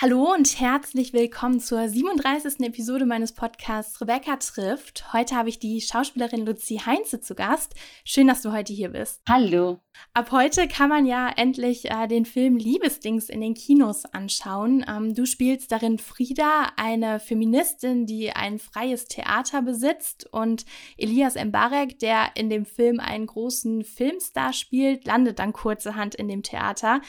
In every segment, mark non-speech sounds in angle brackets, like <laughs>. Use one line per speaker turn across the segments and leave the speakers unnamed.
Hallo und herzlich willkommen zur 37. Episode meines Podcasts Rebecca trifft. Heute habe ich die Schauspielerin Luzi Heinze zu Gast. Schön, dass du heute hier bist.
Hallo.
Ab heute kann man ja endlich äh, den Film Liebesdings in den Kinos anschauen. Ähm, du spielst darin Frieda, eine Feministin, die ein freies Theater besitzt und Elias Mbarek, der in dem Film einen großen Filmstar spielt, landet dann kurzerhand in dem Theater.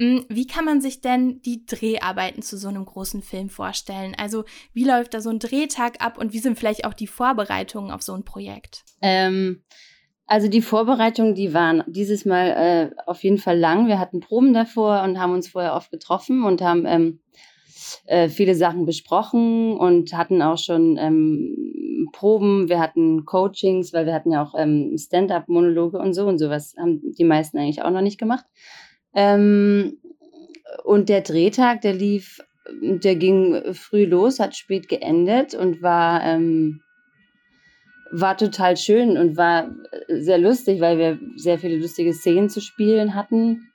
Hm, wie kann man sich denn die Dreharbeiten zu so einem großen Film vorstellen? Also wie läuft da so ein Drehtag ab und wie sind vielleicht auch die Vorbereitungen auf so ein Projekt?
Ähm, also die Vorbereitungen, die waren dieses Mal äh, auf jeden Fall lang. Wir hatten Proben davor und haben uns vorher oft getroffen und haben ähm, äh, viele Sachen besprochen und hatten auch schon ähm, Proben. Wir hatten Coachings, weil wir hatten ja auch ähm, Stand-up-Monologe und so und sowas haben die meisten eigentlich auch noch nicht gemacht. Ähm, und der Drehtag, der lief, der ging früh los, hat spät geendet und war, ähm, war total schön und war sehr lustig, weil wir sehr viele lustige Szenen zu spielen hatten.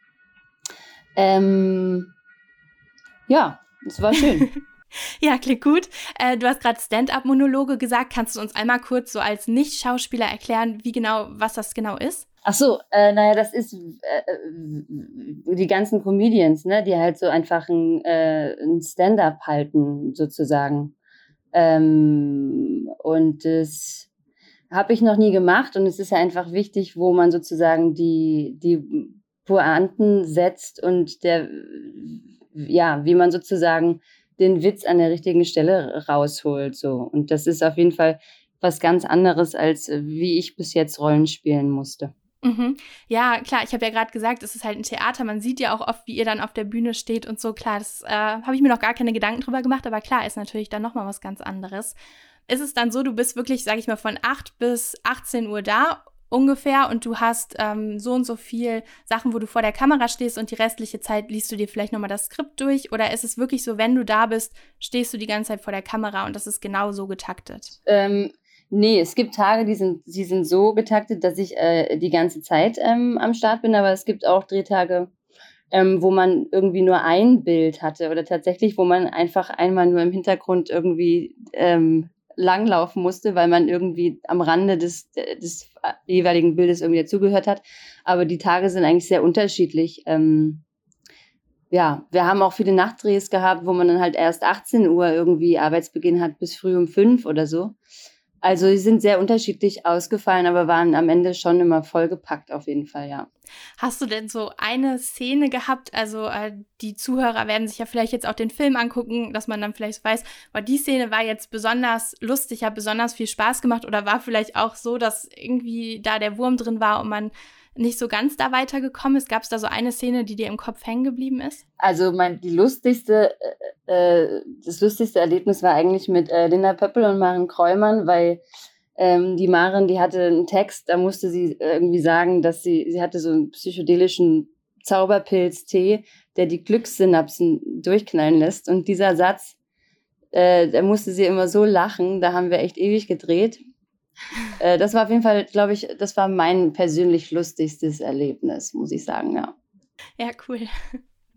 Ähm, ja, es war schön. <laughs> <laughs>
Ja, klingt gut. Äh, du hast gerade Stand-up-Monologe gesagt. Kannst du uns einmal kurz so als Nicht-Schauspieler erklären, wie genau, was das genau ist?
Ach so, äh, naja, das ist äh, äh, die ganzen Comedians, ne, die halt so einfach ein, äh, ein Stand-up halten, sozusagen. Ähm, und das habe ich noch nie gemacht und es ist ja einfach wichtig, wo man sozusagen die, die Pointen setzt und der, ja, wie man sozusagen den Witz an der richtigen Stelle rausholt, so. Und das ist auf jeden Fall was ganz anderes, als wie ich bis jetzt Rollen spielen musste.
Mhm. Ja, klar, ich habe ja gerade gesagt, es ist halt ein Theater. Man sieht ja auch oft, wie ihr dann auf der Bühne steht und so. Klar, das äh, habe ich mir noch gar keine Gedanken drüber gemacht, aber klar, ist natürlich dann nochmal was ganz anderes. Ist es dann so, du bist wirklich, sage ich mal, von 8 bis 18 Uhr da ungefähr und du hast ähm, so und so viel Sachen, wo du vor der Kamera stehst und die restliche Zeit liest du dir vielleicht nochmal das Skript durch? Oder ist es wirklich so, wenn du da bist, stehst du die ganze Zeit vor der Kamera und das ist genau so getaktet?
Ähm, Nee, es gibt Tage, die sind, die sind so getaktet, dass ich äh, die ganze Zeit ähm, am Start bin, aber es gibt auch Drehtage, ähm, wo man irgendwie nur ein Bild hatte oder tatsächlich, wo man einfach einmal nur im Hintergrund irgendwie ähm, langlaufen musste, weil man irgendwie am Rande des, des jeweiligen Bildes irgendwie dazugehört hat. Aber die Tage sind eigentlich sehr unterschiedlich. Ähm, ja, wir haben auch viele Nachtdrehs gehabt, wo man dann halt erst 18 Uhr irgendwie Arbeitsbeginn hat bis früh um fünf oder so. Also sie sind sehr unterschiedlich ausgefallen, aber waren am Ende schon immer vollgepackt auf jeden Fall, ja.
Hast du denn so eine Szene gehabt? Also äh, die Zuhörer werden sich ja vielleicht jetzt auch den Film angucken, dass man dann vielleicht weiß, war die Szene war jetzt besonders lustig, hat besonders viel Spaß gemacht oder war vielleicht auch so, dass irgendwie da der Wurm drin war und man nicht so ganz da weitergekommen ist? Gab es da so eine Szene, die dir im Kopf hängen geblieben ist?
Also mein, die lustigste, äh, äh, das lustigste Erlebnis war eigentlich mit äh, Linda Pöppel und Maren Kräumann, weil ähm, die Maren, die hatte einen Text, da musste sie irgendwie sagen, dass sie, sie hatte so einen psychedelischen Zauberpilz-Tee, der die Glückssynapsen durchknallen lässt. Und dieser Satz, äh, da musste sie immer so lachen, da haben wir echt ewig gedreht. <laughs> Äh, das war auf jeden Fall, glaube ich, das war mein persönlich lustigstes Erlebnis, muss ich sagen, ja.
Ja, cool.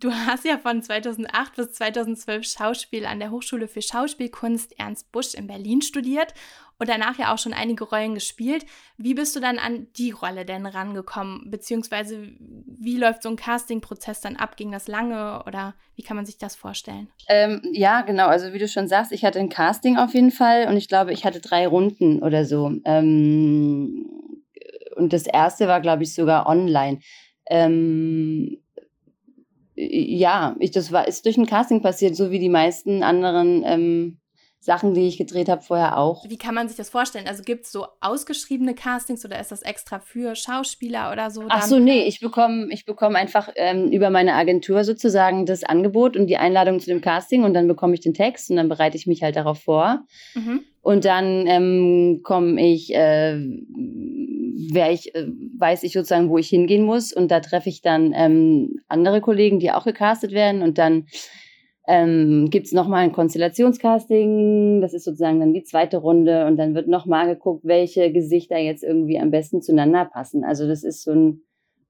Du hast ja von 2008 bis 2012 Schauspiel an der Hochschule für Schauspielkunst Ernst Busch in Berlin studiert und danach ja auch schon einige Rollen gespielt. Wie bist du dann an die Rolle denn rangekommen? Beziehungsweise wie läuft so ein Castingprozess dann ab? Ging das lange oder wie kann man sich das vorstellen?
Ähm, ja, genau. Also wie du schon sagst, ich hatte ein Casting auf jeden Fall und ich glaube, ich hatte drei Runden oder so. Ähm, und das erste war, glaube ich, sogar online. Ähm, ja, ich, das war, ist durch ein Casting passiert, so wie die meisten anderen ähm, Sachen, die ich gedreht habe, vorher auch.
Wie kann man sich das vorstellen? Also gibt es so ausgeschriebene Castings oder ist das extra für Schauspieler oder so?
Ach so, nee, ich bekomme ich bekomm einfach ähm, über meine Agentur sozusagen das Angebot und die Einladung zu dem Casting und dann bekomme ich den Text und dann bereite ich mich halt darauf vor. Mhm. Und dann ähm, komme ich äh, ich, äh, weiß ich sozusagen, wo ich hingehen muss. Und da treffe ich dann ähm, andere Kollegen, die auch gecastet werden. Und dann ähm, gibt es nochmal ein Konstellationscasting. Das ist sozusagen dann die zweite Runde. Und dann wird nochmal geguckt, welche Gesichter jetzt irgendwie am besten zueinander passen. Also das ist so ein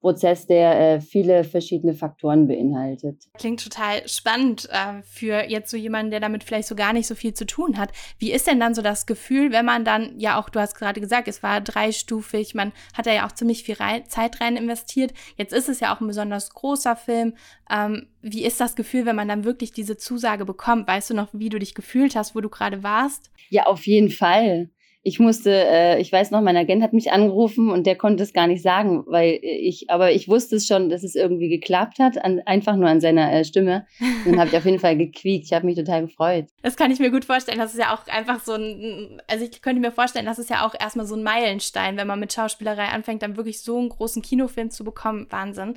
Prozess, der äh, viele verschiedene Faktoren beinhaltet.
Klingt total spannend äh, für jetzt so jemanden, der damit vielleicht so gar nicht so viel zu tun hat. Wie ist denn dann so das Gefühl, wenn man dann, ja auch, du hast gerade gesagt, es war dreistufig, man hat da ja auch ziemlich viel rein, Zeit rein investiert. Jetzt ist es ja auch ein besonders großer Film. Ähm, wie ist das Gefühl, wenn man dann wirklich diese Zusage bekommt? Weißt du noch, wie du dich gefühlt hast, wo du gerade warst?
Ja, auf jeden Fall ich musste, äh, ich weiß noch, mein Agent hat mich angerufen und der konnte es gar nicht sagen, weil ich, aber ich wusste es schon, dass es irgendwie geklappt hat, an, einfach nur an seiner äh, Stimme. Und dann habe ich auf jeden Fall gequiekt. Ich habe mich total gefreut.
Das kann ich mir gut vorstellen. Das ist ja auch einfach so ein, also ich könnte mir vorstellen, das ist ja auch erstmal so ein Meilenstein, wenn man mit Schauspielerei anfängt, dann wirklich so einen großen Kinofilm zu bekommen. Wahnsinn.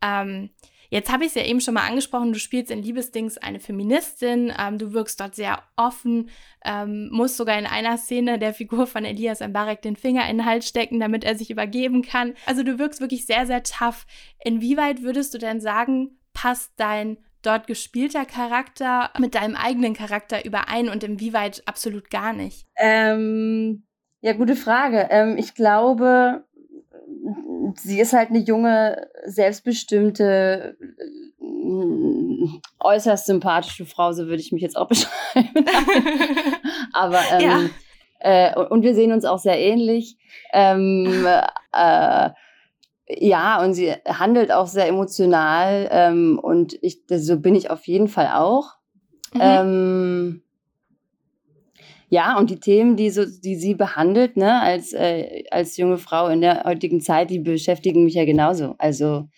Ähm, Jetzt habe ich es ja eben schon mal angesprochen, du spielst in Liebesdings eine Feministin, ähm, du wirkst dort sehr offen, ähm, musst sogar in einer Szene der Figur von Elias Mbarek den Finger in den Hals stecken, damit er sich übergeben kann. Also du wirkst wirklich sehr, sehr tough. Inwieweit würdest du denn sagen, passt dein dort gespielter Charakter mit deinem eigenen Charakter überein und inwieweit absolut gar nicht?
Ähm, ja, gute Frage. Ähm, ich glaube, sie ist halt eine junge, selbstbestimmte, äh, äußerst sympathische Frau, so würde ich mich jetzt auch <laughs> beschreiben. Aber ähm, ja. äh, und wir sehen uns auch sehr ähnlich. Ähm, äh, ja, und sie handelt auch sehr emotional ähm, und ich, so bin ich auf jeden Fall auch. Mhm. Ja, und die Themen, die, so, die sie behandelt, ne, als, äh, als junge Frau in der heutigen Zeit, die beschäftigen mich ja genauso. Also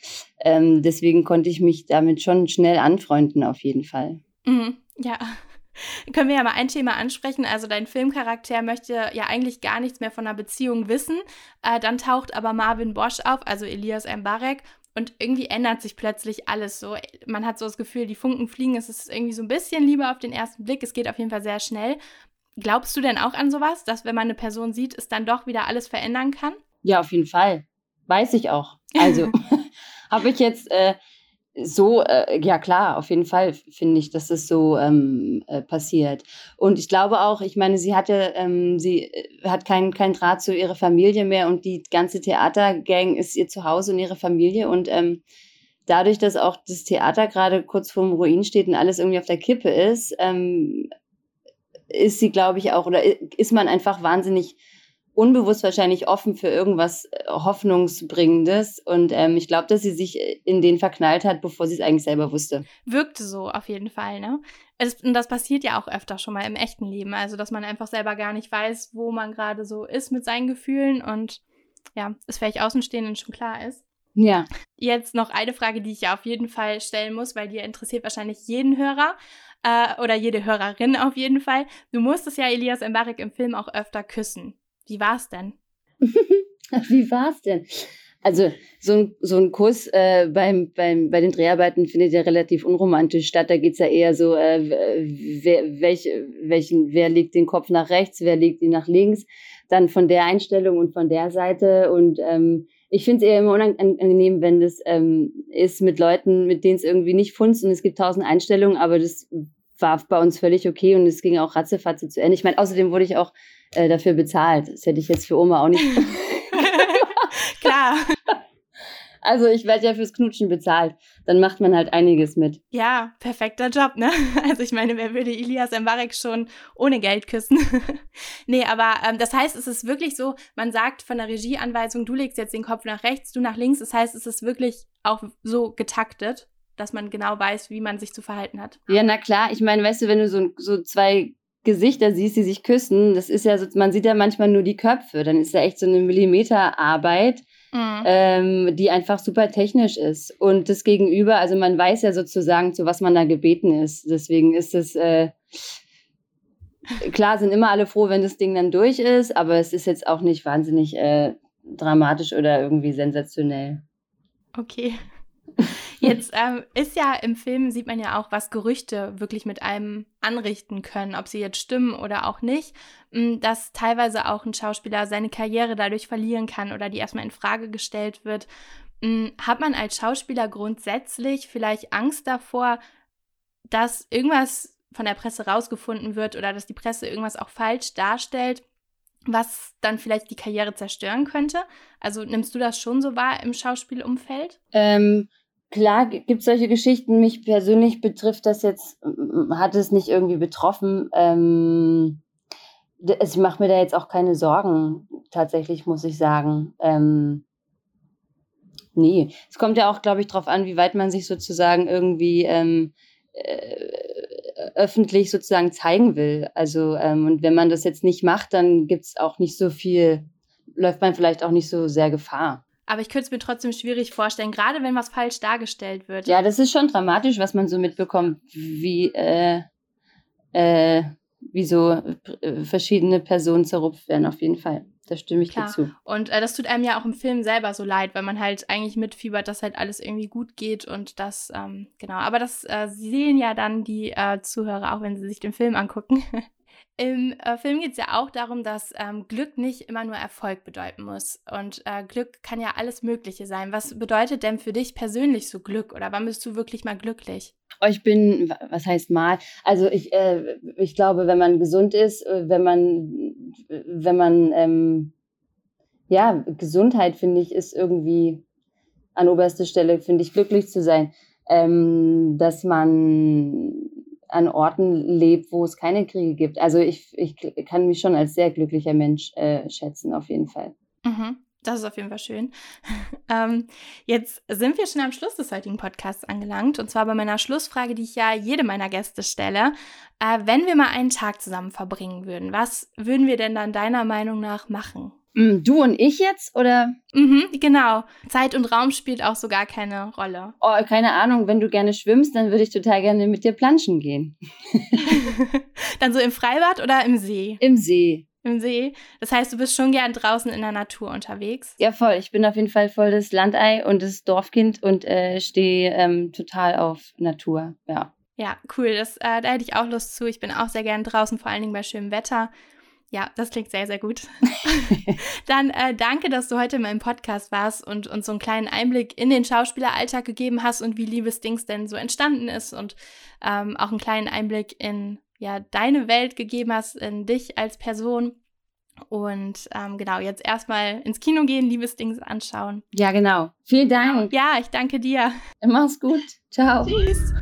ähm, deswegen konnte ich mich damit schon schnell anfreunden, auf jeden Fall.
Mhm, ja. <laughs> Können wir ja mal ein Thema ansprechen. Also dein Filmcharakter möchte ja eigentlich gar nichts mehr von einer Beziehung wissen. Äh, dann taucht aber Marvin Bosch auf, also Elias Mbarek, und irgendwie ändert sich plötzlich alles so. Man hat so das Gefühl, die Funken fliegen. Es ist irgendwie so ein bisschen lieber auf den ersten Blick. Es geht auf jeden Fall sehr schnell. Glaubst du denn auch an sowas, dass wenn man eine Person sieht, es dann doch wieder alles verändern kann?
Ja, auf jeden Fall. Weiß ich auch. Also <laughs> <laughs> habe ich jetzt äh, so, äh, ja klar, auf jeden Fall finde ich, dass das so ähm, äh, passiert. Und ich glaube auch, ich meine, sie hatte, ähm, sie äh, hat keinen kein Draht zu ihrer Familie mehr und die ganze Theatergang ist ihr Zuhause und ihre Familie und ähm, dadurch, dass auch das Theater gerade kurz vorm Ruin steht und alles irgendwie auf der Kippe ist, ähm, ist sie, glaube ich, auch, oder ist man einfach wahnsinnig unbewusst wahrscheinlich offen für irgendwas äh, Hoffnungsbringendes. Und ähm, ich glaube, dass sie sich in den verknallt hat, bevor sie es eigentlich selber wusste.
Wirkte so auf jeden Fall, ne? Es, und das passiert ja auch öfter schon mal im echten Leben. Also, dass man einfach selber gar nicht weiß, wo man gerade so ist mit seinen Gefühlen und ja, es vielleicht Außenstehenden schon klar ist.
Ja.
Jetzt noch eine Frage, die ich ja auf jeden Fall stellen muss, weil die interessiert wahrscheinlich jeden Hörer äh, oder jede Hörerin auf jeden Fall. Du musstest ja Elias Mbarek im Film auch öfter küssen. Wie war's denn? <laughs>
Wie war's denn? Also so ein, so ein Kuss äh, beim, beim, bei den Dreharbeiten findet ja relativ unromantisch statt. Da geht's ja eher so, äh, wer, welch, welchen, wer legt den Kopf nach rechts, wer legt ihn nach links. Dann von der Einstellung und von der Seite. Und ähm, ich finde es eher immer unangenehm, wenn das ähm, ist mit Leuten, mit denen es irgendwie nicht funzt und es gibt tausend Einstellungen, aber das war bei uns völlig okay und es ging auch ratzefatze zu Ende. Ich meine, außerdem wurde ich auch äh, dafür bezahlt. Das hätte ich jetzt für Oma auch nicht. <laughs> <laughs>
Klar.
Also ich werde ja fürs Knutschen bezahlt. Dann macht man halt einiges mit.
Ja, perfekter Job, ne? <laughs> Also ich meine, wer würde Ilias Mbarek schon ohne Geld küssen? <laughs> nee, aber ähm, das heißt, es ist wirklich so, man sagt von der Regieanweisung, du legst jetzt den Kopf nach rechts, du nach links. Das heißt, es ist wirklich auch so getaktet, dass man genau weiß, wie man sich zu verhalten hat.
Ja, na klar. Ich meine, weißt du, wenn du so, so zwei Gesichter siehst, die sich küssen, das ist ja so, man sieht ja manchmal nur die Köpfe. Dann ist ja echt so eine Millimeterarbeit mhm. ähm, die einfach super technisch ist. Und das Gegenüber, also man weiß ja sozusagen, zu was man da gebeten ist. Deswegen ist es, äh, klar sind immer alle froh, wenn das Ding dann durch ist, aber es ist jetzt auch nicht wahnsinnig äh, dramatisch oder irgendwie sensationell.
Okay. Jetzt ähm, ist ja im Film, sieht man ja auch, was Gerüchte wirklich mit einem anrichten können, ob sie jetzt stimmen oder auch nicht, mm, dass teilweise auch ein Schauspieler seine Karriere dadurch verlieren kann oder die erstmal in Frage gestellt wird. Mm, hat man als Schauspieler grundsätzlich vielleicht Angst davor, dass irgendwas von der Presse rausgefunden wird oder dass die Presse irgendwas auch falsch darstellt, was dann vielleicht die Karriere zerstören könnte? Also nimmst du das schon so wahr im Schauspielumfeld?
Ähm, klar gibt es solche Geschichten. Mich persönlich betrifft das jetzt, hat es nicht irgendwie betroffen. Ähm, ich mache mir da jetzt auch keine Sorgen, tatsächlich, muss ich sagen. Ähm, nee, es kommt ja auch, glaube ich, darauf an, wie weit man sich sozusagen irgendwie ähm, äh, öffentlich sozusagen zeigen will. Also, ähm, und wenn man das jetzt nicht macht, dann gibt es auch nicht so viel, läuft man vielleicht auch nicht so sehr Gefahr.
Aber ich könnte es mir trotzdem schwierig vorstellen, gerade wenn was falsch dargestellt wird.
Ja, das ist schon dramatisch, was man so mitbekommt, wie, äh, äh, wie so äh, verschiedene Personen zerrupft werden, auf jeden Fall. Da stimme ich Klar. dir zu.
Und äh, das tut einem ja auch im Film selber so leid, weil man halt eigentlich mitfiebert, dass halt alles irgendwie gut geht und das, ähm, genau. Aber das äh, sehen ja dann die äh, Zuhörer auch, wenn sie sich den Film angucken. <laughs> Im äh, Film geht es ja auch darum, dass ähm, Glück nicht immer nur Erfolg bedeuten muss. Und äh, Glück kann ja alles Mögliche sein. Was bedeutet denn für dich persönlich so Glück? Oder wann bist du wirklich mal glücklich?
Oh, ich bin, was heißt mal? Also ich, äh, ich glaube, wenn man gesund ist, äh, wenn man, wenn man, ähm, ja, Gesundheit finde ich ist irgendwie an oberster Stelle, finde ich, glücklich zu sein. Ähm, dass man an Orten lebt, wo es keine Kriege gibt. Also ich, ich kann mich schon als sehr glücklicher Mensch äh, schätzen, auf jeden Fall.
Mhm. Das ist auf jeden Fall schön. <laughs> ähm, jetzt sind wir schon am Schluss des heutigen Podcasts angelangt. Und zwar bei meiner Schlussfrage, die ich ja jedem meiner Gäste stelle. Äh, wenn wir mal einen Tag zusammen verbringen würden, was würden wir denn dann deiner Meinung nach machen?
Mm, du und ich jetzt, oder?
Mhm, genau. Zeit und Raum spielt auch so gar keine Rolle.
Oh, keine Ahnung. Wenn du gerne schwimmst, dann würde ich total gerne mit dir planschen gehen. <laughs>
dann so im Freibad oder im See?
Im See.
Im See. Das heißt, du bist schon gern draußen in der Natur unterwegs?
Ja, voll. Ich bin auf jeden Fall voll das Landei und das Dorfkind und äh, stehe ähm, total auf Natur. Ja.
Ja, cool. Das, äh, da hätte ich auch Lust zu. Ich bin auch sehr gern draußen, vor allen Dingen bei schönem Wetter. Ja, das klingt sehr, sehr gut. <laughs> <laughs> Dann äh, danke, dass du heute in meinem Podcast warst und uns so einen kleinen Einblick in den Schauspieleralltag gegeben hast und wie Liebesdings denn so entstanden ist und ähm, auch einen kleinen Einblick in ja, deine Welt gegeben hast, in dich als Person. Und ähm, genau, jetzt erstmal ins Kino gehen, Liebesdings anschauen.
Ja, genau. Vielen Dank.
Ja, ich danke dir.
Mach's gut. Ciao.
Tschüss.